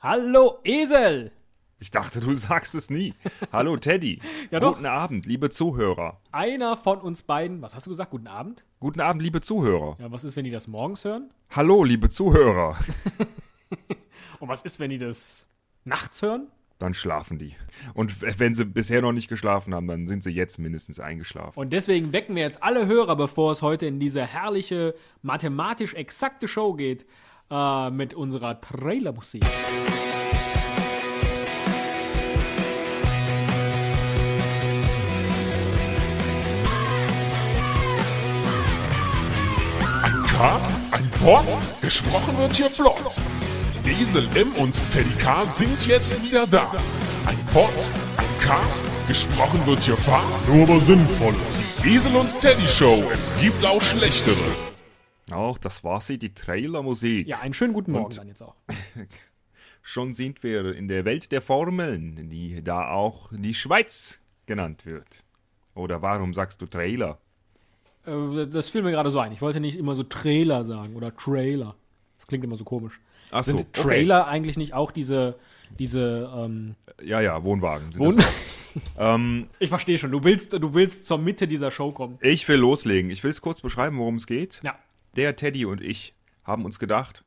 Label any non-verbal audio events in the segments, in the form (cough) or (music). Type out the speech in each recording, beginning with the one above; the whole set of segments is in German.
Hallo Esel! Ich dachte, du (laughs) sagst es nie. Hallo Teddy. (laughs) Ja doch. Guten Abend, liebe Zuhörer. Einer von uns beiden, was hast du gesagt? Guten Abend? Guten Abend, liebe Zuhörer. Ja, was ist, wenn die das morgens hören? Hallo, liebe Zuhörer. (laughs) Und was ist, wenn die das nachts hören? Dann schlafen die. Und wenn sie bisher noch nicht geschlafen haben, dann sind sie jetzt mindestens eingeschlafen. Und deswegen wecken wir jetzt alle Hörer, bevor es heute in diese herrliche, mathematisch exakte Show geht, äh, mit unserer Trailermusik. Ein Cast, ein Pod, gesprochen wird hier flott. Esel M und Teddy K sind jetzt wieder da. Ein Pod, ein Cast, gesprochen wird hier fast, nur aber sinnvoll. Die Esel und Teddy Show, es gibt auch schlechtere. Auch das war sie, die Trailermusik. Ja, einen schönen guten Morgen Und- dann jetzt auch. (laughs) Schon sind wir in der Welt der Formeln, die da auch die Schweiz genannt wird. Oder warum sagst du Trailer? Äh, das fiel mir gerade so ein. Ich wollte nicht immer so Trailer sagen oder Trailer. Das klingt immer so komisch. Ach so, Sind okay. Trailer eigentlich nicht auch diese, diese, ähm, Ja, ja, Wohnwagen sind Wohn das ähm, (laughs) ich verstehe schon, du willst, du willst zur Mitte dieser Show kommen. ich will loslegen. Ich will es kurz beschreiben, worum es geht. Ja. Der Teddy und ich haben uns gedacht,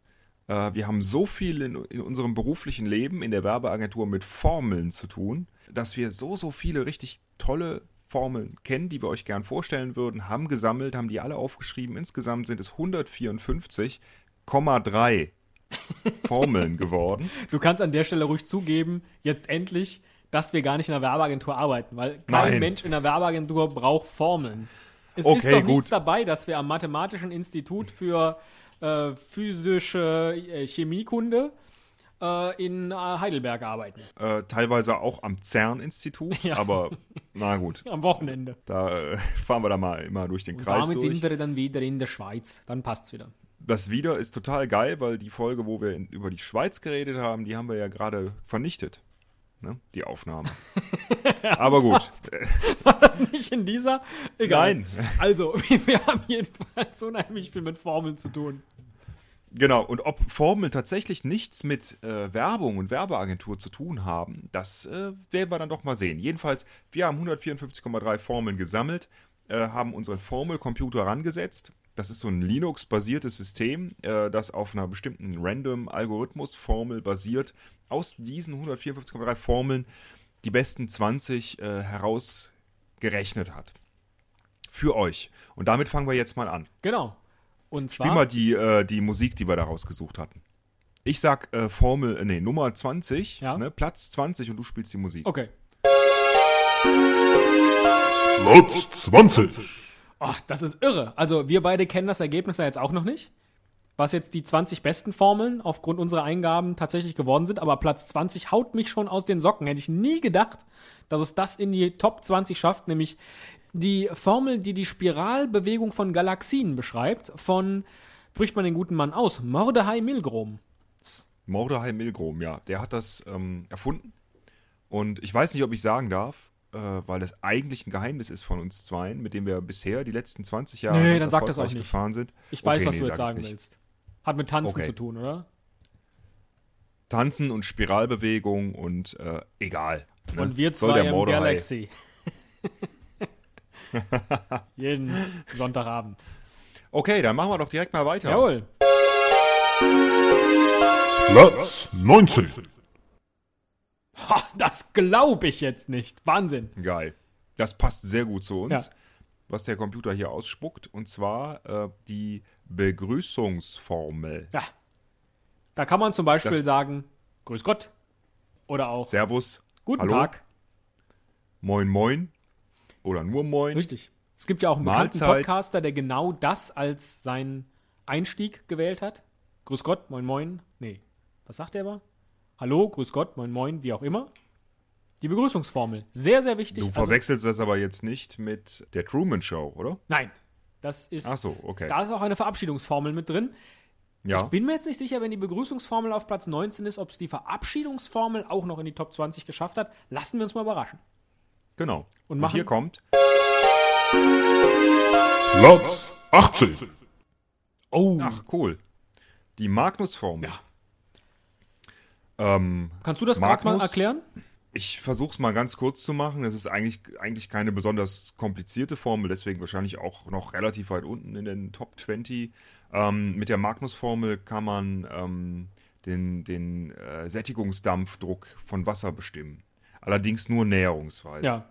äh, wir haben so viel in, in unserem beruflichen Leben in der Werbeagentur mit Formeln zu tun, dass wir so, so viele richtig tolle Formeln kennen, die wir euch gern vorstellen würden, haben gesammelt, haben die alle aufgeschrieben. Insgesamt sind es 154,3 (laughs) Formeln geworden. Du kannst an der Stelle ruhig zugeben, jetzt endlich, dass wir gar nicht in einer Werbeagentur arbeiten, weil kein Nein. Mensch in einer Werbeagentur braucht Formeln. Es ist Okay, doch nichts gut. dabei, dass wir am Mathematischen Institut für äh, physische äh, Chemiekunde äh, in äh, Heidelberg arbeiten. Äh, teilweise auch am CERN-Institut, (laughs) Ja. aber na gut, (laughs) Am Wochenende. da fahren wir da mal immer durch den Und Kreis damit durch. sind wir dann wieder in der Schweiz. Dann passt's wieder. Das wieder ist total geil, weil die Folge, wo wir in, über die Schweiz geredet haben, die haben wir ja gerade vernichtet. Ne? Die Aufnahme. (laughs) Aber gut. War das nicht in dieser? Egal. Nein. Also, (laughs) wir haben jedenfalls unheimlich viel mit Formeln zu tun. Genau. Und ob Formeln tatsächlich nichts mit äh, Werbung und Werbeagentur zu tun haben, das äh, werden wir dann doch mal sehen. Jedenfalls, wir haben 154,3 Formeln gesammelt, äh, haben unseren Formelcomputer rangesetzt. Das ist so ein Linux-basiertes System, äh, das auf einer bestimmten Random-Algorithmus-Formel basiert. Aus diesen 154,3 Formeln die besten 20 äh, herausgerechnet hat. Für euch. Und damit fangen wir jetzt mal an. Genau. Und Spiel zwar. mal die, äh, die Musik, die wir da rausgesucht hatten. Ich sag äh, Formel, äh, nee, Nummer 20, Ja. ne, Platz 20 und du spielst die Musik. Okay. Platz 20. Ach, das ist irre. Also, wir beide kennen das Ergebnis ja jetzt auch noch nicht. Was jetzt die 20 besten Formeln aufgrund unserer Eingaben tatsächlich geworden sind. Aber Platz 20 haut mich schon aus den Socken. Hätte ich nie gedacht, dass es das in die Top 20 schafft. Nämlich die Formel, die die Spiralbewegung von Galaxien beschreibt. Von, spricht man den guten Mann aus, Mordehai Milgrom. Mordehai Milgrom, ja, der hat das ähm, erfunden. Und ich weiß nicht, ob ich sagen darf, äh, weil das eigentlich ein Geheimnis ist von uns zweien, mit dem wir bisher die letzten 20 Jahre Nee, dann sag das auch nicht. gefahren sind. Ich weiß, Okay, was nee, du jetzt sagen willst. Hat mit Tanzen Okay. zu tun, oder? Tanzen und Spiralbewegung und äh, egal. ne? Und wir zwei der im Galaxy. (laughs) Jeden Sonntagabend. Okay, dann machen wir doch direkt mal weiter. Jawohl. Platz 19. Ha, das glaube ich jetzt nicht. Wahnsinn. Geil. Das passt sehr gut zu uns, Ja. was der Computer hier ausspuckt. Und zwar äh, die Begrüßungsformel. Ja. Da kann man zum Beispiel Das- sagen, Grüß Gott. Oder auch Servus, Guten hallo, Tag. moin moin oder nur moin. Richtig. Es gibt ja auch einen bekannten Mahlzeit. Podcaster, der genau das als seinen Einstieg gewählt hat. Grüß Gott, moin moin. Nee. Was sagt er aber? Hallo, grüß Gott, moin moin, wie auch immer. Die Begrüßungsformel. Sehr, sehr wichtig. Du Also- verwechselst das aber jetzt nicht mit der Truman Show, oder? Nein. Das ist. Ach so, okay. Da ist auch eine Verabschiedungsformel mit drin. Ja. Ich bin mir jetzt nicht sicher, wenn die Begrüßungsformel auf Platz 19 ist, ob es die Verabschiedungsformel auch noch in die Top 20 geschafft hat. Lassen wir uns mal überraschen. Genau. Und machen- hier kommt Platz 18. Oh. Ach, cool. Die Magnus-Formel. Ja. Ähm, Kannst du das gerade mal erklären? Ich versuche es mal ganz kurz zu machen. Das ist eigentlich, eigentlich keine besonders komplizierte Formel, deswegen wahrscheinlich auch noch relativ weit unten in den Top 20. Ähm, mit der Magnus-Formel kann man ähm, den, den äh, Sättigungsdampfdruck von Wasser bestimmen. Allerdings nur näherungsweise. Ja.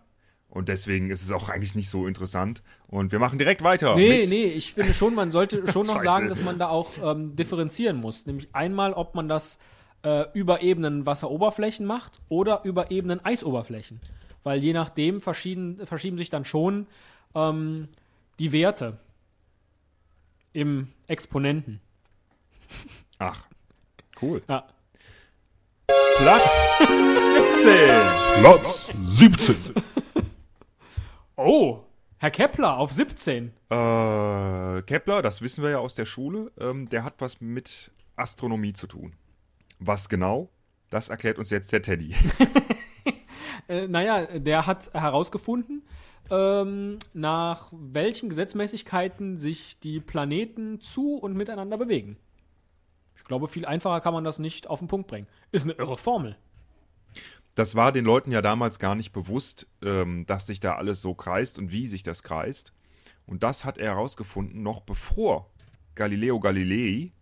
Und deswegen ist es auch eigentlich nicht so interessant. Und wir machen direkt weiter. Nee, nee, ich finde schon, man sollte schon noch (laughs) sagen, dass man da auch ähm, differenzieren muss. Nämlich einmal, ob man das äh, über Ebenen Wasseroberflächen macht oder über Ebenen Eisoberflächen. Weil je nachdem verschieden, verschieben sich dann schon ähm, die Werte im Exponenten. Ach, cool. Ja. Platz 17. Platz 17. (laughs) Oh, Herr Kepler auf 17. Äh, Kepler, das wissen wir ja aus der Schule, ähm, der hat was mit Astronomie zu tun. Was genau? Das erklärt uns jetzt der Teddy. (laughs) Äh, naja, der hat herausgefunden, ähm, nach welchen Gesetzmäßigkeiten sich die Planeten zu und miteinander bewegen. Ich glaube, viel einfacher kann man das nicht auf den Punkt bringen. Ist eine irre Formel. Das war den Leuten ja damals gar nicht bewusst, ähm, dass sich da alles so kreist und wie sich das kreist. Und das hat er herausgefunden, noch bevor Galileo Galilei.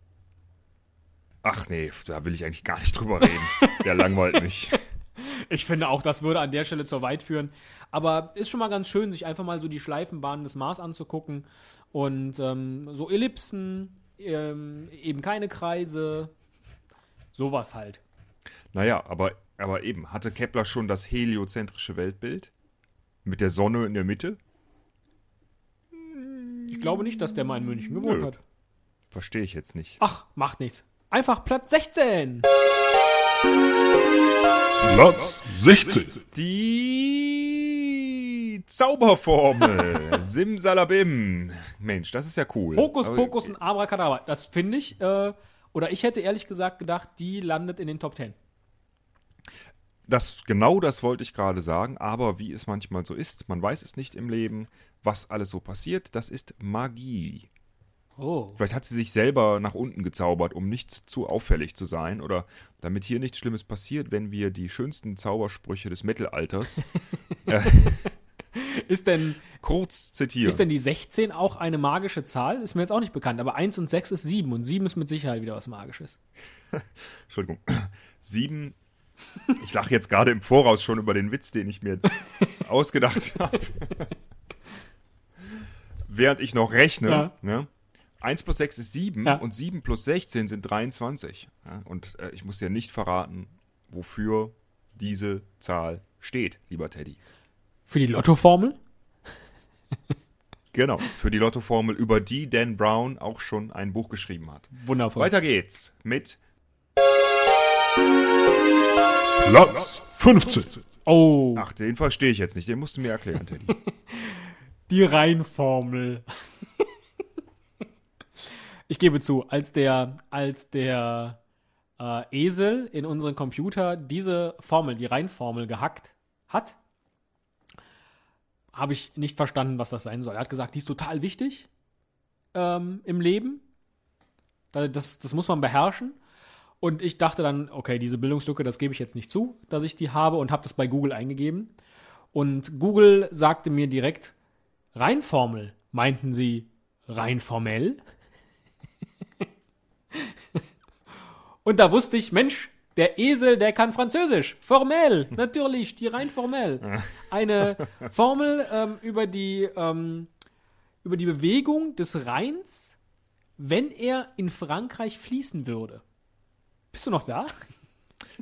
Ach nee, da will ich eigentlich gar nicht drüber reden. Der langweilt (laughs) mich. Ich finde auch, das würde an der Stelle zu weit führen. Aber ist schon mal ganz schön, sich einfach mal so die Schleifenbahnen des Mars anzugucken. Und ähm, so Ellipsen, ähm, eben keine Kreise. Sowas halt. Naja, aber, aber eben, hatte Kepler schon das heliozentrische Weltbild? Mit der Sonne in der Mitte? Ich glaube nicht, dass der mal in München gewohnt Nö. hat. Verstehe ich jetzt nicht. Ach, macht nichts. Einfach Platz 16. Platz 16. Die Zauberformel. (laughs) Simsalabim. Mensch, das ist ja cool. Hokus Pokus und Abracadabra. Das finde ich, äh, oder ich hätte ehrlich gesagt gedacht, die landet in den Top 10. Das, genau das wollte ich gerade sagen, aber wie es manchmal so ist, man weiß es nicht im Leben, was alles so passiert, das ist Magie. Oh. Vielleicht hat sie sich selber nach unten gezaubert, um nicht zu auffällig zu sein oder damit hier nichts Schlimmes passiert, wenn wir die schönsten Zaubersprüche des Mittelalters (laughs) Ist denn, kurz zitieren. ist denn die 16 auch eine magische Zahl? Ist mir jetzt auch nicht bekannt, aber 1 und 6 ist 7 und 7 ist mit Sicherheit wieder was Magisches. (laughs) Entschuldigung. Sieben. Ich lache jetzt gerade im Voraus schon über den Witz, den ich mir ausgedacht habe. (laughs) Während ich noch rechne. Ja. Ne? 1 plus 6 ist 7 Ja. und 7 plus 16 sind 23. Ja? Und äh, ich muss ja nicht verraten, wofür diese Zahl steht, lieber Teddy. Für die Lottoformel? Genau, für die Lottoformel, über die Dan Brown auch schon ein Buch geschrieben hat. Wundervoll. Weiter geht's mit Platz 15. Oh, Ach, den verstehe ich jetzt nicht, den musst du mir erklären, Teddy. (laughs) die Reihenformel. Ich gebe zu, als der, als der äh, Esel in unseren Computer diese Formel, die Reihenformel gehackt hat, habe ich nicht verstanden, was das sein soll. Er hat gesagt, die ist total wichtig ähm, im Leben. Da- Das, das muss man beherrschen. Und ich dachte dann, okay, diese Bildungslücke, das gebe ich jetzt nicht zu, dass ich die habe und habe das bei Google eingegeben. Und Google sagte mir direkt, Reinformel. Meinten sie rein formell? Und da wusste ich, Mensch, der Esel, der kann Französisch. Formell, (laughs) natürlich, die rein formell. Eine Formel ähm, über, die, ähm, über die Bewegung des Rheins, wenn er in Frankreich fließen würde. Bist du noch da?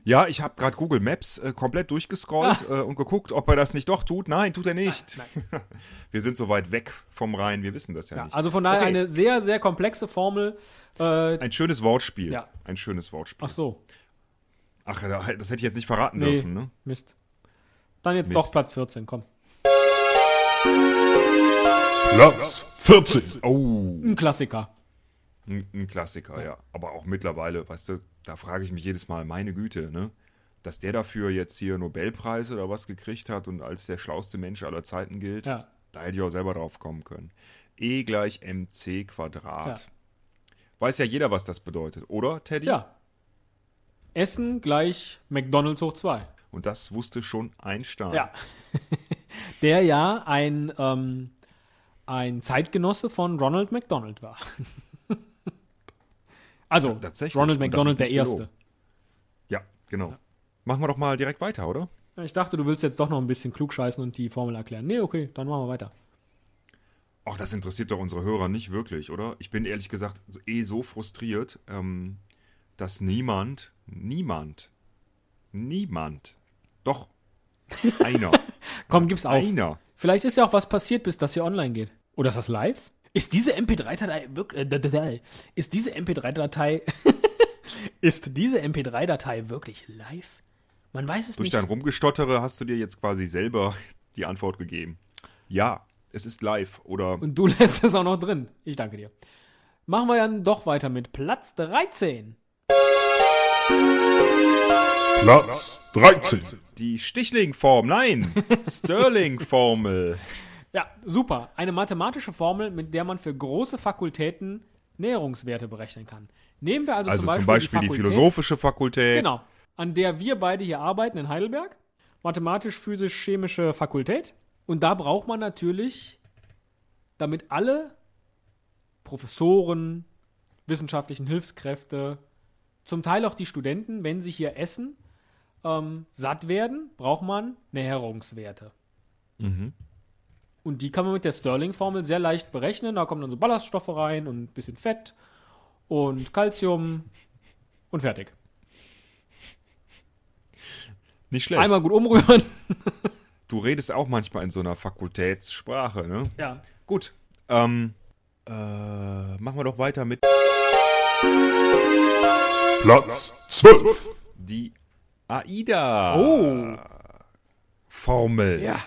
Ja, ich habe gerade Google Maps äh, komplett durchgescrollt äh, und geguckt, ob er das nicht doch tut. Nein, tut er nicht. (laughs) wir sind so weit weg vom Rhein, wir wissen das ja, Ja, nicht. also von daher Okay. eine sehr, sehr komplexe Formel. Äh, Ein schönes Wortspiel. Ja. Ein schönes Wortspiel. ach so, Ach, das hätte ich jetzt nicht verraten Nee. dürfen, ne? Mist. Dann jetzt Mist. doch Platz 14, komm. Platz 14. Oh, Ein Klassiker. Ein, ein Klassiker, ja. Aber auch mittlerweile, weißt du, da frage ich mich jedes Mal, meine Güte, ne? Dass der dafür jetzt hier Nobelpreis oder was gekriegt hat und als der schlauste Mensch aller Zeiten gilt, Ja. da hätte ich auch selber drauf kommen können. E gleich mc Quadrat. Ja. Weiß ja jeder, was das bedeutet, oder, Teddy? Ja. Essen gleich McDonalds hoch 2. Und das wusste schon Einstein. Ja. (laughs) Der ja ein, ähm, ein Zeitgenosse von Ronald McDonald war. (laughs) also, Tatsächlich. Ronald McDonald der Erste. Ja, genau. Machen wir doch mal direkt weiter, oder? Ja, Ich dachte, du willst jetzt doch noch ein bisschen klugscheißen und die Formel erklären. Nee, okay, dann machen wir weiter. Ach, das interessiert doch unsere Hörer nicht wirklich, oder? Ich bin ehrlich gesagt eh so frustriert, ähm, dass niemand, niemand, niemand, doch, einer, (laughs) Komm, gib's auf. einer, Vielleicht ist ja auch was passiert, bis das hier online geht. Oder ist das live? Ist diese MP3-Datei wirklich. Äh, Datei- ist diese MP3-Datei. (laughs) ist diese MP3-Datei wirklich live? Man weiß es durch nicht. dein Rumgestottere hast du dir jetzt quasi selber (laughs) die Antwort gegeben. Ja, es ist live, oder Und du (laughs) lässt es auch noch drin. Ich danke dir. Machen wir dann doch weiter mit Platz 13. Platz 13. die Stichling-Form, nein, Sterling-Formel. Ja, super. Eine mathematische Formel, mit der man für große Fakultäten Näherungswerte berechnen kann. Nehmen wir also, Also zum zum Beispiel, Beispiel die Fakultät, philosophische Fakultät. Genau. An der wir beide hier arbeiten in Heidelberg. Mathematisch-physisch-chemische Fakultät. Und da braucht man natürlich, damit alle Professoren, wissenschaftlichen Hilfskräfte, zum Teil auch die Studenten, wenn sie hier essen, ähm, satt werden, braucht man Näherungswerte. Mhm. Und die kann man mit der Stirling-Formel sehr leicht berechnen. Da kommen dann so Ballaststoffe rein und ein bisschen Fett und Calcium und fertig. Nicht schlecht. Einmal gut umrühren. (laughs) Du redest auch manchmal in so einer Fakultätssprache, ne? Ja. Gut. Ähm, äh, machen wir doch weiter mit Platz 12. die AIDA. Oh. Formel. Ja.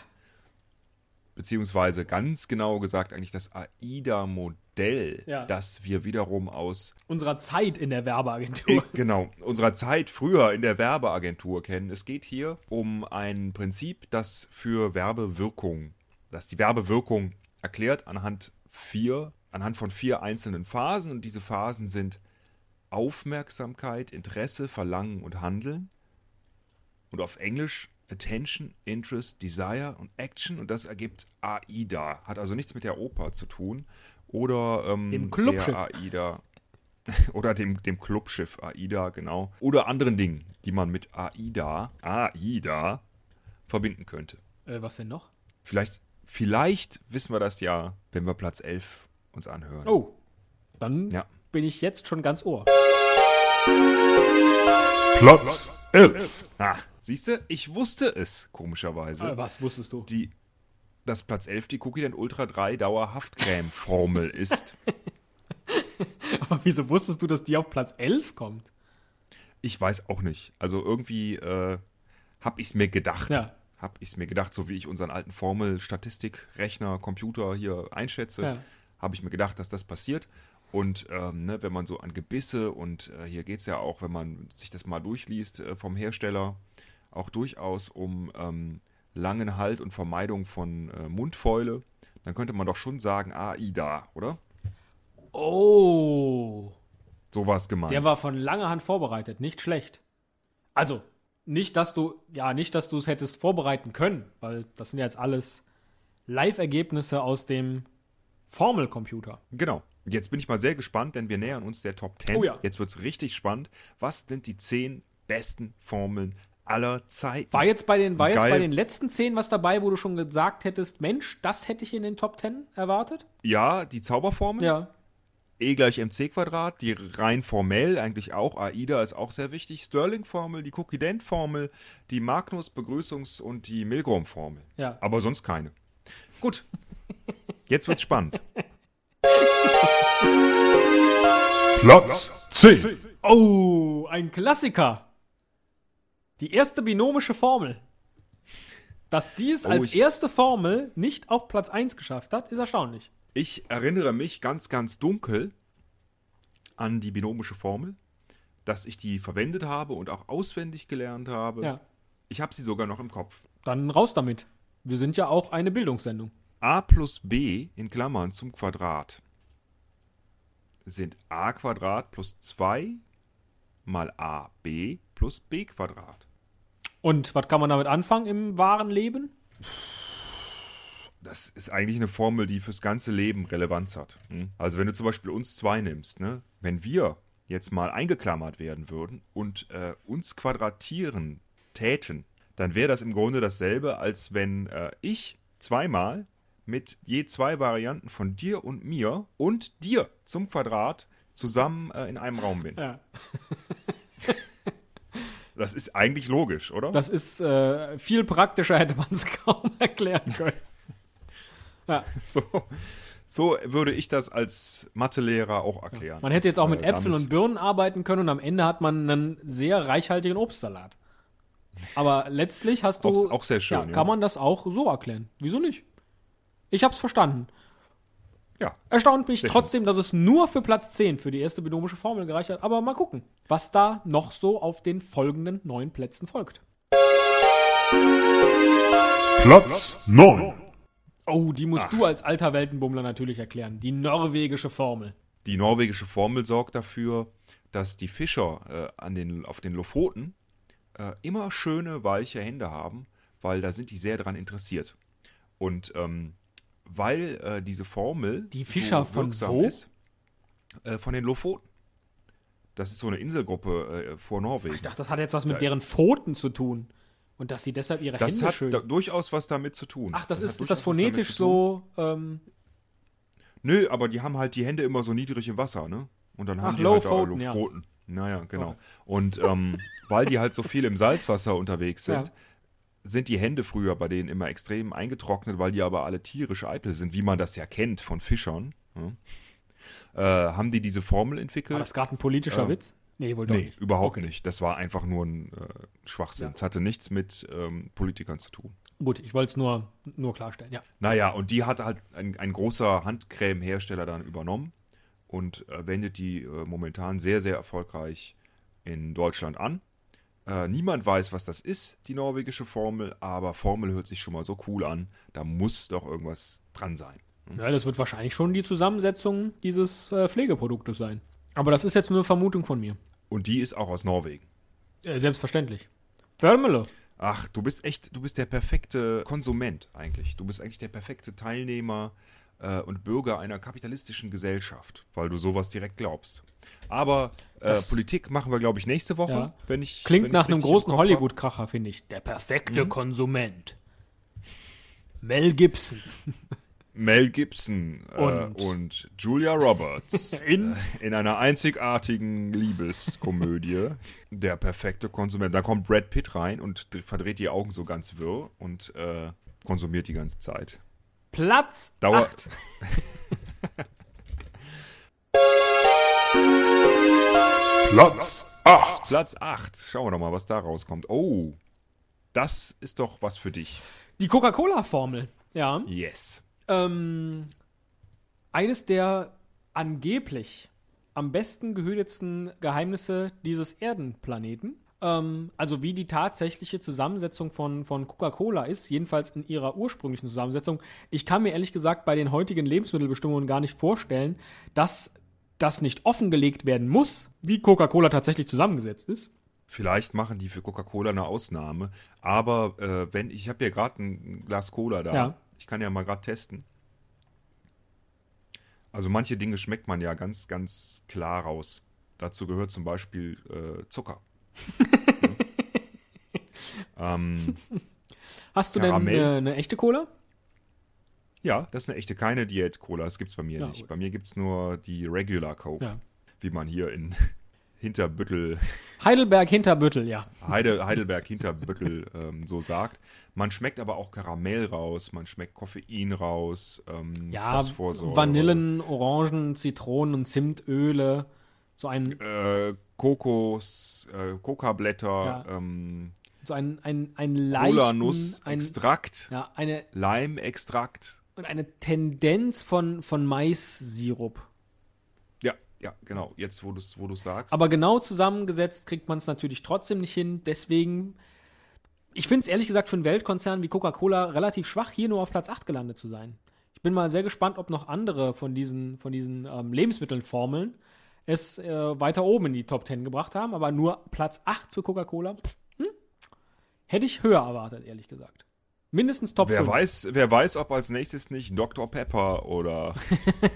Beziehungsweise ganz genau gesagt eigentlich das AIDA-Modell, Ja. das wir wiederum aus Unserer Zeit in der Werbeagentur. (laughs) genau unserer Zeit früher in der Werbeagentur kennen. Es geht hier um ein Prinzip, das für Werbewirkung, das die Werbewirkung erklärt anhand vier, anhand von vier einzelnen Phasen und diese Phasen sind Aufmerksamkeit, Interesse, Verlangen und Handeln. Und auf Englisch Attention, Interest, Desire und Action. Und das ergibt AIDA. Hat also nichts mit der Oper zu tun. Oder ähm, Dem Clubschiff. der AIDA. (laughs) Oder dem, dem Clubschiff AIDA, genau. Oder anderen Dingen, die man mit AIDA, AIDA, verbinden könnte. Äh, was denn noch? Vielleicht, vielleicht wissen wir das ja, wenn wir Platz 11 uns anhören. Oh. Dann Ja. bin ich jetzt schon ganz ohr. Platz 11. Ah, siehst du, ich wusste es, komischerweise. Was wusstest du? die, dass Platz 11 die Cookie Dent Ultra 3 Dauerhaftcreme-Formel (laughs) ist. Aber wieso wusstest du, dass die auf Platz 11 kommt? Ich weiß auch nicht. Also irgendwie äh, habe ich es mir gedacht. Ja. Habe ich es mir gedacht, so wie ich unseren alten Formel, Statistik, Rechner, Computer hier einschätze, Ja. habe ich mir gedacht, dass das passiert. Und ähm, ne, wenn man so an Gebisse und äh, hier geht es ja auch, wenn man sich das mal durchliest äh, vom Hersteller, auch durchaus um ähm, langen Halt und Vermeidung von äh, Mundfäule, dann könnte man doch schon sagen, AIDA, oder? Oh. So war es gemeint. Der war von langer Hand vorbereitet, nicht schlecht. Also, nicht, dass du, ja, nicht, dass du es hättest vorbereiten können, weil das sind ja jetzt alles Live-Ergebnisse aus dem Formelcomputer. Genau. Jetzt bin ich mal sehr gespannt, denn wir nähern uns der Top 10. Oh ja. Jetzt wird es richtig spannend. Was sind die 10 besten Formeln aller Zeiten? War jetzt bei den, war jetzt bei den letzten zehn was dabei, wo du schon gesagt hättest, Mensch, das hätte ich in den Top 10 erwartet? ja, die Zauberformel. Ja. E gleich mc Quadrat, die rein formell eigentlich auch. AIDA ist auch sehr wichtig. Stirling-Formel, die Cookie-Dent-Formel, die Magnus-Begrüßungs- und die Milgrom-Formel. Ja. Aber sonst keine. Gut. Jetzt wird's spannend. (laughs) Platz 10. Oh, ein Klassiker. Die erste binomische Formel. Dass die es Oh, als erste Formel nicht auf Platz 1 geschafft hat, ist erstaunlich. Ich erinnere mich ganz, ganz dunkel an die binomische Formel, dass ich die verwendet habe und auch auswendig gelernt habe. Ja. Ich habe sie sogar noch im Kopf. Dann raus damit. Wir sind ja auch eine Bildungssendung. a plus b in Klammern zum Quadrat sind a Quadrat plus 2 mal AB plus B Quadrat. Und was kann man damit anfangen im wahren Leben? Das ist eigentlich eine Formel, die fürs ganze Leben Relevanz hat. hm? Also wenn du zum Beispiel uns zwei nimmst, ne? wenn wir jetzt mal eingeklammert werden würden und äh, uns quadratieren täten, dann wäre das im Grunde dasselbe, als wenn äh, ich zweimal mit je zwei Varianten von dir und mir und dir zum Quadrat zusammen äh, in einem Raum bin. Ja. (laughs) Das ist eigentlich logisch, oder? Das ist äh, viel praktischer, hätte man es (laughs) kaum erklären können. Ja. So, so würde ich das als Mathelehrer auch erklären. Man hätte jetzt auch mit Äh, Äpfeln und Birnen arbeiten können und am Ende hat man einen sehr reichhaltigen Obstsalat. Aber letztlich hast du. Auch- auch sehr schön, Ja, ja. kann man das auch so erklären. Wieso nicht? Ich hab's verstanden. Ja, Erstaunt mich Sehr trotzdem, dass es nur für Platz 10 für die erste binomische Formel gereicht hat. Aber mal gucken, was da noch so auf den folgenden neun Plätzen folgt. Platz 9. Oh, die musst du als alter Weltenbummler natürlich erklären. Die norwegische Formel. die norwegische Formel sorgt dafür, dass die Fischer äh, an den, auf den Lofoten äh, immer schöne, weiche Hände haben, weil da sind die sehr daran interessiert. Und ähm, weil äh, diese Formel Die Fischer so von wo? ist, äh, von den Lofoten. Das ist so eine Inselgruppe äh, vor Norwegen. Ich dachte, das hat jetzt was mit Da- deren Pfoten zu tun. Und dass sie deshalb ihre das Hände hat schön. da, durchaus was damit zu tun. Ach, das, hat ist, ist das phonetisch so. Ähm, Nö, aber die haben halt die Hände immer so niedrig im Wasser, ne? Und dann haben Ach, die halt da Lofoten, ja. Naja, genau. Okay. Und ähm, weil die halt so viel im Salzwasser unterwegs sind, Ja. Sind die Hände früher bei denen immer extrem eingetrocknet, weil die aber alle tierisch eitel sind, wie man das ja kennt von Fischern. Ne? Äh, haben die diese Formel entwickelt? war das gerade ein politischer Ähm, Witz? Nee, wohl doch nee, nicht. überhaupt Okay. nicht. Das war einfach nur ein äh, Schwachsinn. Ja. Es hatte nichts mit ähm, Politikern zu tun. Gut, ich wollte es nur, nur klarstellen, ja. Naja, und die hat halt ein, ein großer Handcreme-Hersteller dann übernommen und äh, wendet die äh, momentan sehr, sehr erfolgreich in Deutschland an. Äh, niemand weiß, was das ist, die norwegische Formel, aber Formel hört sich schon mal so cool an. Da muss doch irgendwas dran sein. Ja, das wird wahrscheinlich schon die Zusammensetzung dieses äh, Pflegeproduktes sein. Aber das ist jetzt nur eine Vermutung von mir. Und die ist auch aus Norwegen. Äh, selbstverständlich. Förmele. Ach, du bist echt, du bist der perfekte Konsument eigentlich. Du bist eigentlich der perfekte Teilnehmer äh, und Bürger einer kapitalistischen Gesellschaft, weil du sowas direkt glaubst. Aber äh, Politik machen wir, glaube ich, nächste Woche, Ja. wenn ich. Klingt wenn nach einem großen. Hollywood-Kracher, finde ich. Der perfekte Mhm. Konsument. Mel Gibson. (laughs) Mel Gibson äh, Und- und, Julia Roberts (laughs) In- äh, in einer einzigartigen Liebeskomödie. (laughs) der perfekte Konsument. Da kommt Brad Pitt rein und verdreht die Augen so ganz wirr und äh, konsumiert die ganze Zeit. Platz Dauer- 8. (laughs) Platz 8. Platz 8. Schauen wir doch mal, was da rauskommt. Oh, das ist doch was für dich. Die Coca-Cola-Formel. Ja. Yes. Ähm, eines der angeblich am besten gehütetsten Geheimnisse dieses Erdenplaneten. Ähm, also wie die tatsächliche Zusammensetzung von, von Coca-Cola ist, jedenfalls in ihrer ursprünglichen Zusammensetzung. Ich kann mir ehrlich gesagt bei den heutigen Lebensmittelbestimmungen gar nicht vorstellen, dass das nicht offengelegt werden muss, wie Coca-Cola tatsächlich zusammengesetzt ist. Vielleicht machen die für Coca-Cola eine Ausnahme. Aber äh, wenn ich habe ja gerade ein Glas Cola da. Ja. Ich kann ja mal gerade testen. Also manche Dinge schmeckt man ja ganz, ganz klar raus. Dazu gehört zum Beispiel äh, Zucker. (laughs) ähm, Hast du denn Karamell. eine, eine echte Cola? ja, das ist eine echte, keine Diät-Cola. Das gibt's bei mir Ja, nicht. gut. Bei mir gibt's nur die Regular Coke, Ja. wie man hier in (laughs) Hinterbüttel (laughs) Heidelberg Hinterbüttel, ja. Heide, Heidelberg Hinterbüttel ähm, so sagt. Man schmeckt aber auch Karamell raus, man schmeckt Koffein raus, ähm, Ja, Vanillen, Orangen, Zitronen und Zimtöle. So ein, äh, Kokos, äh, Kokablätter, Ja. ähm, so ein, ein, ein leichten, Cola-Nuss, ein, Extrakt, ja, eine, Leimextrakt. und eine Tendenz von, von Mais-Sirup. Ja, ja, genau. Jetzt, wo du es wo du's sagst. Aber genau zusammengesetzt kriegt man es natürlich trotzdem nicht hin. Deswegen, ich finde es ehrlich gesagt für einen Weltkonzern wie Coca-Cola relativ schwach, hier nur auf Platz 8 gelandet zu sein. Ich bin mal sehr gespannt, ob noch andere von diesen, von diesen ähm, Lebensmittelformeln es äh, weiter oben in die Top 10 gebracht haben, aber nur Platz 8 für Coca-Cola. Hm? Hätte ich höher erwartet, ehrlich gesagt. Mindestens Top Wer 5. weiß, wer weiß, ob als nächstes nicht Dr. Pepper oder,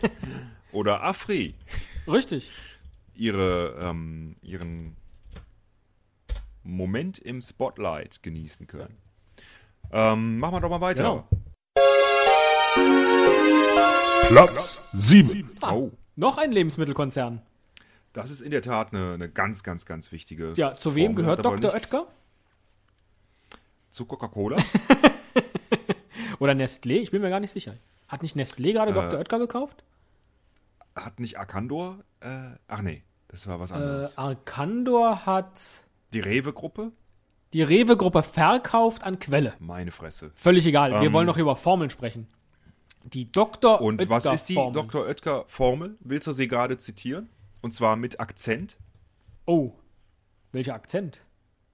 (laughs) oder Afri Richtig. ihre, ähm, ihren Moment im Spotlight genießen können. Ähm, machen wir doch mal weiter. Genau. Platz 7. Oh, Noch ein Lebensmittelkonzern. Das ist in der Tat eine, eine ganz, ganz, ganz wichtige. Ja, zu wem Formel, gehört Dr. Oetker? Zu Coca-Cola? (laughs) Oder Nestlé? Ich bin mir gar nicht sicher. Hat nicht Nestlé gerade Äh, Dr. Oetker gekauft? Hat nicht Arcandor? Äh, ach nee, das war was Äh, anderes. Arcandor hat Die Rewe-Gruppe? die Rewe-Gruppe verkauft an Quelle. Meine Fresse. Völlig egal. Wir Ähm, wollen noch über Formeln sprechen. Die Dr. Und Oetker was ist die Formel. Dr. Oetker-Formel? Willst du sie gerade zitieren? Und zwar mit Akzent? Oh. Welcher Akzent?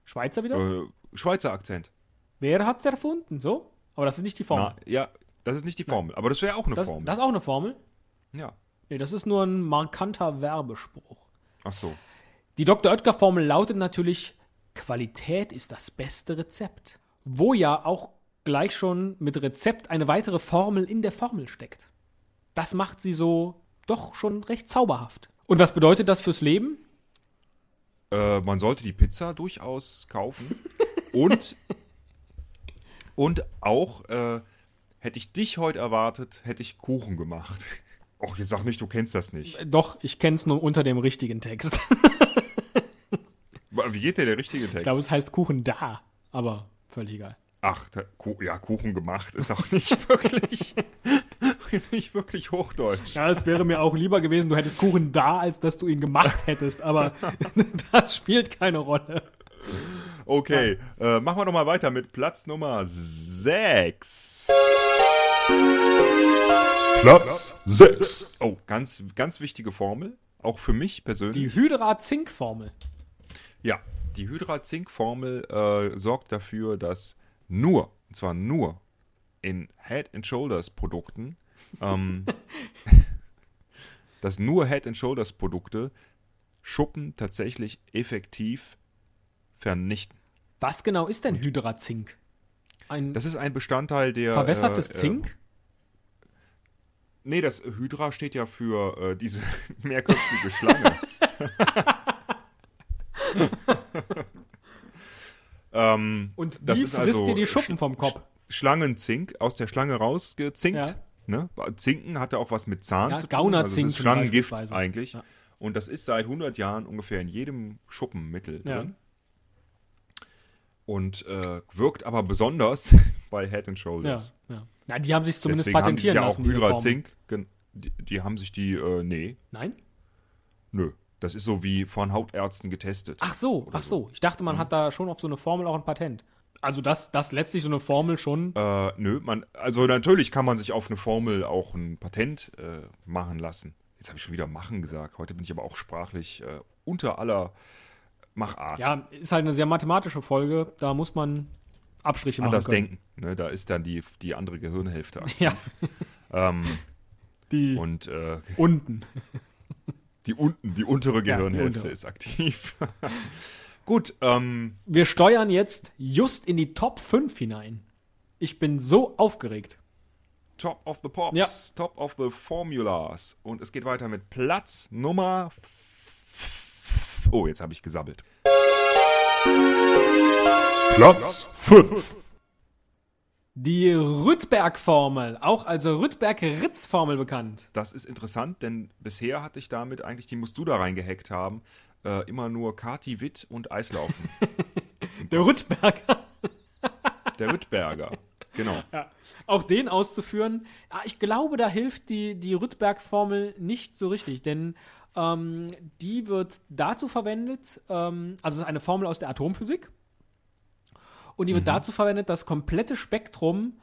Schweizer wieder? Äh, Schweizer Akzent. Wer hat's erfunden? So? Aber das ist nicht die Formel. Na, ja, das ist nicht die Formel, aber das wäre auch eine das, Formel. das ist auch eine Formel? ja. Nee, das ist nur ein markanter Werbespruch. Ach so. Die Dr. Oetker-Formel lautet natürlich, Qualität ist das beste Rezept. Wo ja auch gleich schon mit Rezept eine weitere Formel in der Formel steckt. Das macht sie so doch schon recht zauberhaft. Und was bedeutet das fürs Leben? Äh, man sollte die Pizza durchaus kaufen. (laughs) und, und auch, äh, hätte ich dich heute erwartet, hätte ich Kuchen gemacht. (laughs) Och, jetzt sag nicht, du kennst das nicht. Doch, ich kenne es nur unter dem richtigen Text. Wie geht der, der richtige Text? Ich glaube, es heißt Kuchen da, aber völlig egal. Ach, da, ja, Kuchen gemacht ist auch nicht (laughs) wirklich, (laughs) nicht wirklich Hochdeutsch. Ja, es wäre mir auch lieber gewesen, du hättest Kuchen da, als dass du ihn gemacht hättest, aber (laughs) das spielt keine Rolle. Okay, äh, machen wir doch mal weiter mit Platz Nummer 6. Platz 6. Oh, ganz, ganz wichtige Formel, auch für mich persönlich. Die Hydra-Zink-Formel. Ja, die Hydra-Zink-Formel äh, sorgt dafür, dass nur, und zwar nur in Head and Shoulders Produkten, ähm, (laughs) dass nur Head and Shoulders Produkte Schuppen tatsächlich effektiv vernichten. Was genau ist denn Hydra-Zink? Ein Das ist ein Bestandteil der. verwässertes äh, Zink? Äh, nee, das Hydra steht ja für äh, diese (laughs) mehrköpfige Schlange. (laughs) ähm, Und das die ist frisst also dir die Schuppen Sch- vom Kopf. Schlangenzink aus der Schlange rausgezinkt. Ja. Ne? Zinken hatte auch was mit Zahn Ja, zu tun. Gaunerzink Also das ist eigentlich. Ja. Und das ist seit 100 Jahren ungefähr in jedem Schuppenmittel Ja. drin. Und äh, wirkt aber besonders (laughs) bei Head and Shoulders. ja. Na, die haben sich zumindest Deswegen haben die patentieren ja auch lassen. Hydrazink. Die, die haben sich die, äh, nee, Nein? nö. Das ist so wie von Hautärzten getestet. Ach so, ach so. Ich dachte, man hat da schon auf so eine Formel auch ein Patent. Also, dass das letztlich so eine Formel schon. Äh, nö, man, also natürlich kann man sich auf eine Formel auch ein Patent äh, machen lassen. Jetzt habe ich schon wieder machen gesagt. Heute bin ich aber auch sprachlich äh, unter aller Machart. Ja, ist halt eine sehr mathematische Folge. Da muss man Abstriche machen. Anders denken. Ne, da ist dann die, die andere Gehirnhälfte. (laughs) aktiv. Ja, ähm, die und äh, unten. (laughs) die unten, die untere Ja, die Gehirnhälfte untere. ist aktiv. (laughs) Gut, ähm, Wir steuern jetzt just in die Top 5 hinein. Ich bin so aufgeregt. Top of the Pops, Ja. Top of the Formulas. Und es geht weiter mit Platz Nummer. Oh, jetzt habe ich gesabbelt. Platz 5. Die Rüttberg-Formel, auch als Rüttberg-Ritz-Formel bekannt. Das ist interessant, denn bisher hatte ich damit eigentlich, die musst du da reingehackt haben, äh, immer nur Kati Witt und Eislaufen. (laughs) Der Rüttberger. (laughs) Der Wittberger. Genau. Ja. Auch den auszuführen, ich glaube, da hilft die, die Rüttberg-Formel nicht so richtig, denn ähm, die wird dazu verwendet, ähm, also es ist eine Formel aus der Atomphysik, und die wird dazu verwendet, das komplette Spektrum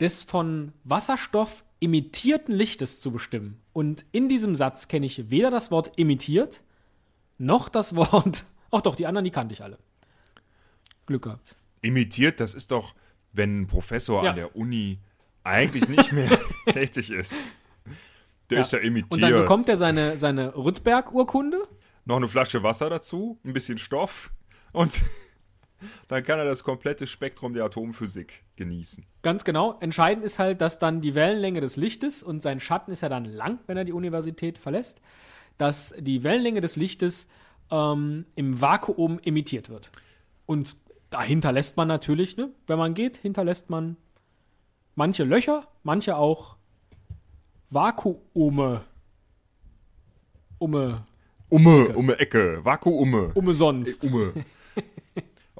des von Wasserstoff emittierten Lichtes zu bestimmen. Und in diesem Satz kenne ich weder das Wort emittiert, noch das Wort, (laughs) ach doch, die anderen, die kannte ich alle. Glück gehabt. Imitiert, das ist doch, wenn ein Professor Ja. an der Uni eigentlich nicht mehr (laughs) tätig ist. Der ist ja imitiert. Und dann bekommt er seine, seine Rüttberg-Urkunde. Noch eine Flasche Wasser dazu, ein bisschen Stoff und (laughs) dann kann er das komplette Spektrum der Atomphysik genießen. Ganz genau. Entscheidend ist halt, dass dann die Wellenlänge des Lichtes und sein Schatten ist ja dann lang, wenn er die Universität verlässt, dass die Wellenlänge des Lichtes ähm, im Vakuum emittiert wird. Und da hinterlässt man natürlich, ne, wenn man geht, hinterlässt man manche Löcher, manche auch Vakuume. Ume. Umme, umme Ecke, Vakuumme. Ume sonst. Umme. (laughs)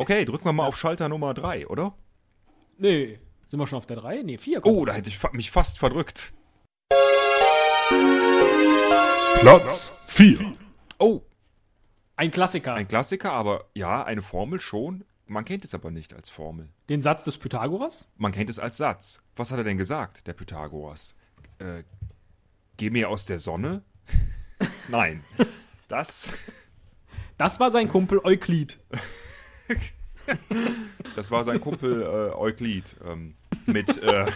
Okay, drücken wir mal auf Schalter Nummer 3, oder? Nee. Sind wir schon auf der 3? Nee, 4. Oh, da hätte ich fa- mich fast verdrückt. Platz 4. Oh, Ein Klassiker. ein Klassiker, aber ja, eine Formel schon. Man kennt es aber nicht als Formel. Den Satz des Pythagoras? Man kennt es als Satz. Was hat er denn gesagt, der Pythagoras? Äh, geh mir aus der Sonne? (laughs) Nein. Das, (laughs) Das war sein Kumpel Euklid. (laughs) das war sein Kumpel äh, Euklid ähm, mit, äh,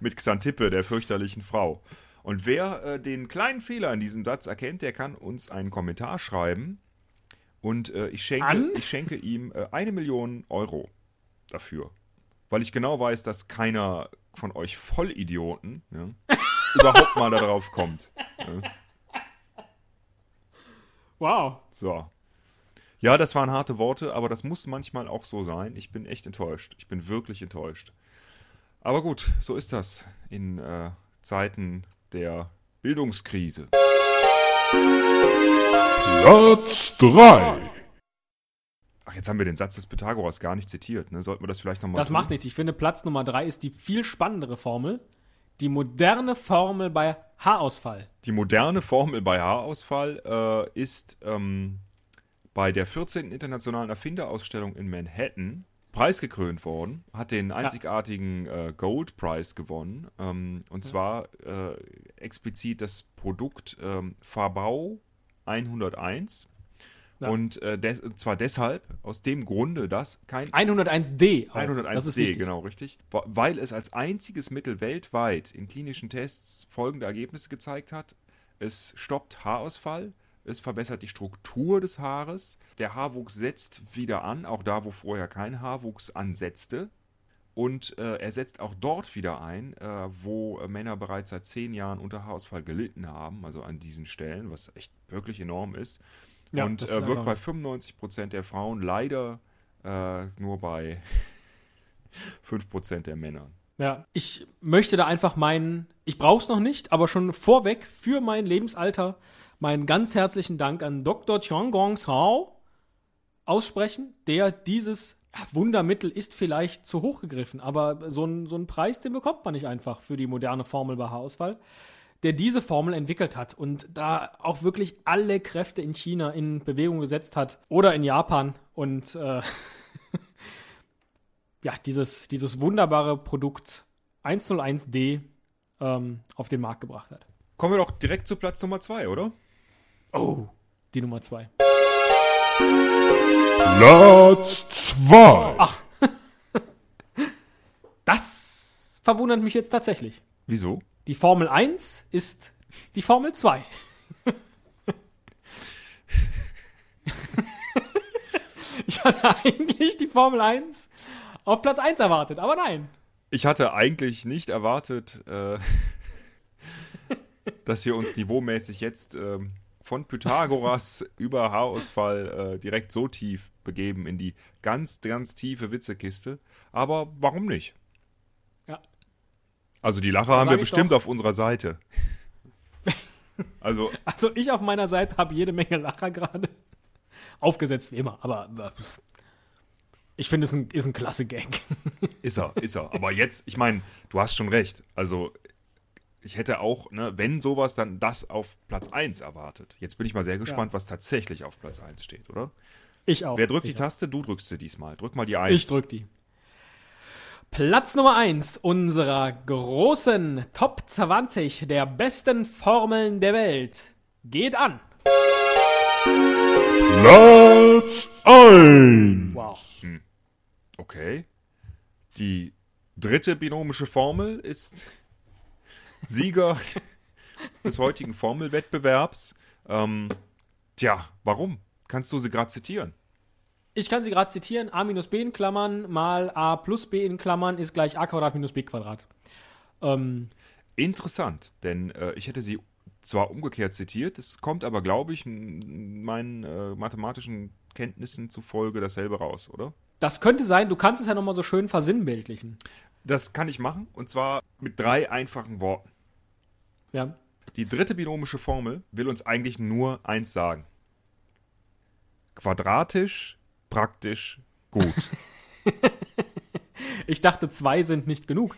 mit Xantippe, der fürchterlichen Frau. Und wer äh, den kleinen Fehler in diesem Satz erkennt, der kann uns einen Kommentar schreiben. Und äh, ich, schenke, ich schenke ihm äh, eine Million Euro dafür. Weil ich genau weiß, dass keiner von euch Vollidioten ja, (laughs) überhaupt mal darauf kommt. Wow. So. Ja, das waren harte Worte, aber das muss manchmal auch so sein. Ich bin echt enttäuscht. Ich bin wirklich enttäuscht. Aber gut, so ist das in äh, Zeiten der Bildungskrise. Platz 3. Ach, jetzt haben wir den Satz des Pythagoras gar nicht zitiert. Ne? Sollten wir das vielleicht nochmal Das macht nichts. Ich finde, Platz Nummer 3 ist die viel spannendere Formel. Die moderne Formel bei Haarausfall. Die moderne Formel bei Haarausfall äh, ist ähm, bei der 14. Internationalen Erfinderausstellung in Manhattan preisgekrönt worden, hat den einzigartigen äh, Gold Prize gewonnen. Ähm, und zwar äh, explizit das Produkt ähm, Fabau 101. Ja. Und äh, des, zwar deshalb, aus dem Grunde, dass kein 101D. Auch. 101D, das ist wichtig. genau, richtig. Weil es als einziges Mittel weltweit in klinischen Tests folgende Ergebnisse gezeigt hat. Es stoppt Haarausfall, es verbessert die Struktur des Haares, der Haarwuchs setzt wieder an, auch da, wo vorher kein Haarwuchs ansetzte. Und äh, er setzt auch dort wieder ein, äh, wo äh, Männer bereits seit zehn Jahren unter Haarausfall gelitten haben, also an diesen Stellen, was echt wirklich enorm ist. Ja, und äh, wirkt bei einfach- 95% der Frauen, leider äh, nur bei (laughs) 5% der Männer. Ja, ich möchte da einfach meinen, ich brauch's noch nicht, aber schon vorweg für mein Lebensalter meinen ganz herzlichen Dank an Dr. Chiang Gong Sao aussprechen, der dieses Wundermittel ist vielleicht zu hoch gegriffen, aber so ein, so einen Preis, den bekommt man nicht einfach für die moderne Formel bei Haarausfall, der diese Formel entwickelt hat und da auch wirklich alle Kräfte in China in Bewegung gesetzt hat oder in Japan und äh, (laughs) ja, dieses, dieses wunderbare Produkt 101D ähm, auf den Markt gebracht hat. Kommen wir doch direkt zu Platz Nummer 2, oder? Oh, die Nummer zwei. Platz 2. (laughs) Das verwundert mich jetzt tatsächlich. Wieso? Die Formel 1 ist die Formel 2. (laughs) ich hatte eigentlich die Formel 1 auf Platz 1 erwartet, aber nein. Ich hatte eigentlich nicht erwartet, äh, (laughs) dass wir uns niveaumäßig jetzt ähm, von Pythagoras (laughs) über Haarausfall äh, direkt so tief begeben in die ganz, ganz tiefe Witzekiste. Aber warum nicht? Ja. Also die Lacher haben wir bestimmt doch. auf unserer Seite. (laughs) Also Also ich auf meiner Seite habe jede Menge Lacher gerade. Aufgesetzt wie immer, aber äh, ich finde es ein, ist ein klasse Gag. Ist er, ist er. Aber jetzt, ich meine, du hast schon recht. Also, ich hätte auch, ne, wenn sowas, dann das auf Platz 1 erwartet. Jetzt bin ich mal sehr gespannt, was tatsächlich auf Platz 1 steht, oder? Ich auch. Wer drückt die Taste? Du drückst sie diesmal. Drück mal die auch. 1. Ich drück die. Platz Nummer 1 unserer großen Top 20 der besten Formeln der Welt geht an. Platz 1. Wow. Okay. Die dritte binomische Formel ist Sieger des heutigen Formelwettbewerbs. Ähm, tja, warum? Kannst du sie gerade zitieren? Ich kann sie gerade zitieren. a minus b in Klammern mal a plus b in Klammern ist gleich a Quadrat minus b Quadrat. Ähm, Interessant, denn äh, ich hätte sie zwar umgekehrt zitiert, es kommt aber, glaube ich, meinen äh, mathematischen Kenntnissen zufolge dasselbe raus, oder? das könnte sein, du kannst es ja nochmal so schön versinnbildlichen. Das kann ich machen, und zwar mit drei einfachen Worten. Ja. Die dritte binomische Formel will uns eigentlich nur eins sagen. Quadratisch, praktisch, gut. (laughs) Ich dachte, zwei sind nicht genug.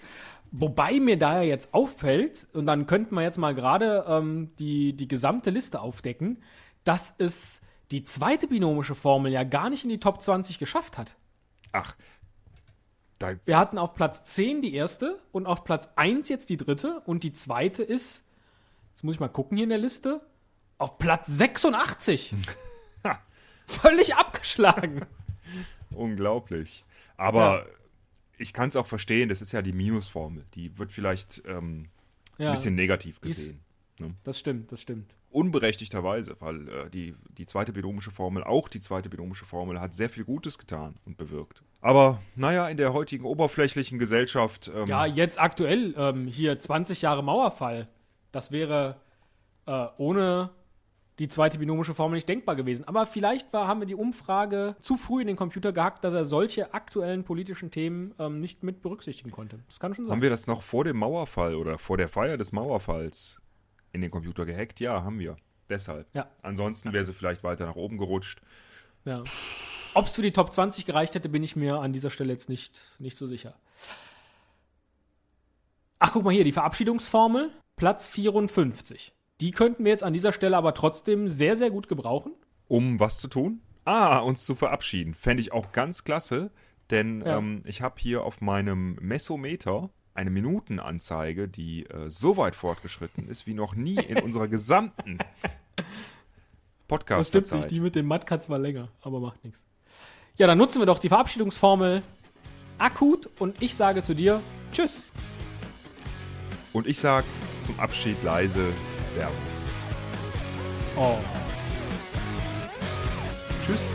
Wobei mir da ja jetzt auffällt, und dann könnten wir jetzt mal gerade ähm, die, die gesamte Liste aufdecken, dass es die zweite binomische Formel ja gar nicht in die Top 20 geschafft hat. Ach, da, Wir hatten auf Platz 10 die erste und auf Platz 1 jetzt die dritte und die zweite ist, jetzt muss ich mal gucken hier in der Liste, auf Platz 86. Ha. (laughs) Völlig abgeschlagen. (laughs) unglaublich. Aber ich kann es auch verstehen, das ist ja die Minusformel. Die wird vielleicht ähm, Ja, ein bisschen negativ Die ist- gesehen. Ne? das stimmt, das stimmt. Unberechtigterweise, weil äh, die, die zweite binomische Formel, auch die zweite binomische Formel, hat sehr viel Gutes getan und bewirkt. Aber naja, in der heutigen oberflächlichen Gesellschaft. Ähm, Ja, jetzt aktuell ähm, hier 20 Jahre Mauerfall. Das wäre äh, ohne die zweite binomische Formel nicht denkbar gewesen. Aber vielleicht war, haben wir die Umfrage zu früh in den Computer gehackt, dass er solche aktuellen politischen Themen ähm, nicht mit berücksichtigen konnte. Das kann schon sein. Haben wir das noch vor dem Mauerfall oder vor der Feier des Mauerfalls in den Computer gehackt? Ja, haben wir. Deshalb. Ja. Ansonsten wäre sie vielleicht weiter nach oben gerutscht. Ja. Ob es für die Top 20 gereicht hätte, bin ich mir an dieser Stelle jetzt nicht, nicht so sicher. Ach, guck mal hier, die Verabschiedungsformel, Platz 54. Die könnten wir jetzt an dieser Stelle aber trotzdem sehr, sehr gut gebrauchen. Um was zu tun? Ah, uns zu verabschieden. Fände ich auch ganz klasse, denn Ja. ähm, ich habe hier auf meinem Messometer eine Minutenanzeige, die äh, so weit fortgeschritten ist wie noch nie in unserer gesamten Das stimmt nicht, die mit dem Matt war länger, aber macht nichts. Ja, dann nutzen wir doch die Verabschiedungsformel akut und ich sage zu dir Tschüss. Und ich sag zum Abschied leise Servus. Oh. Tschüss.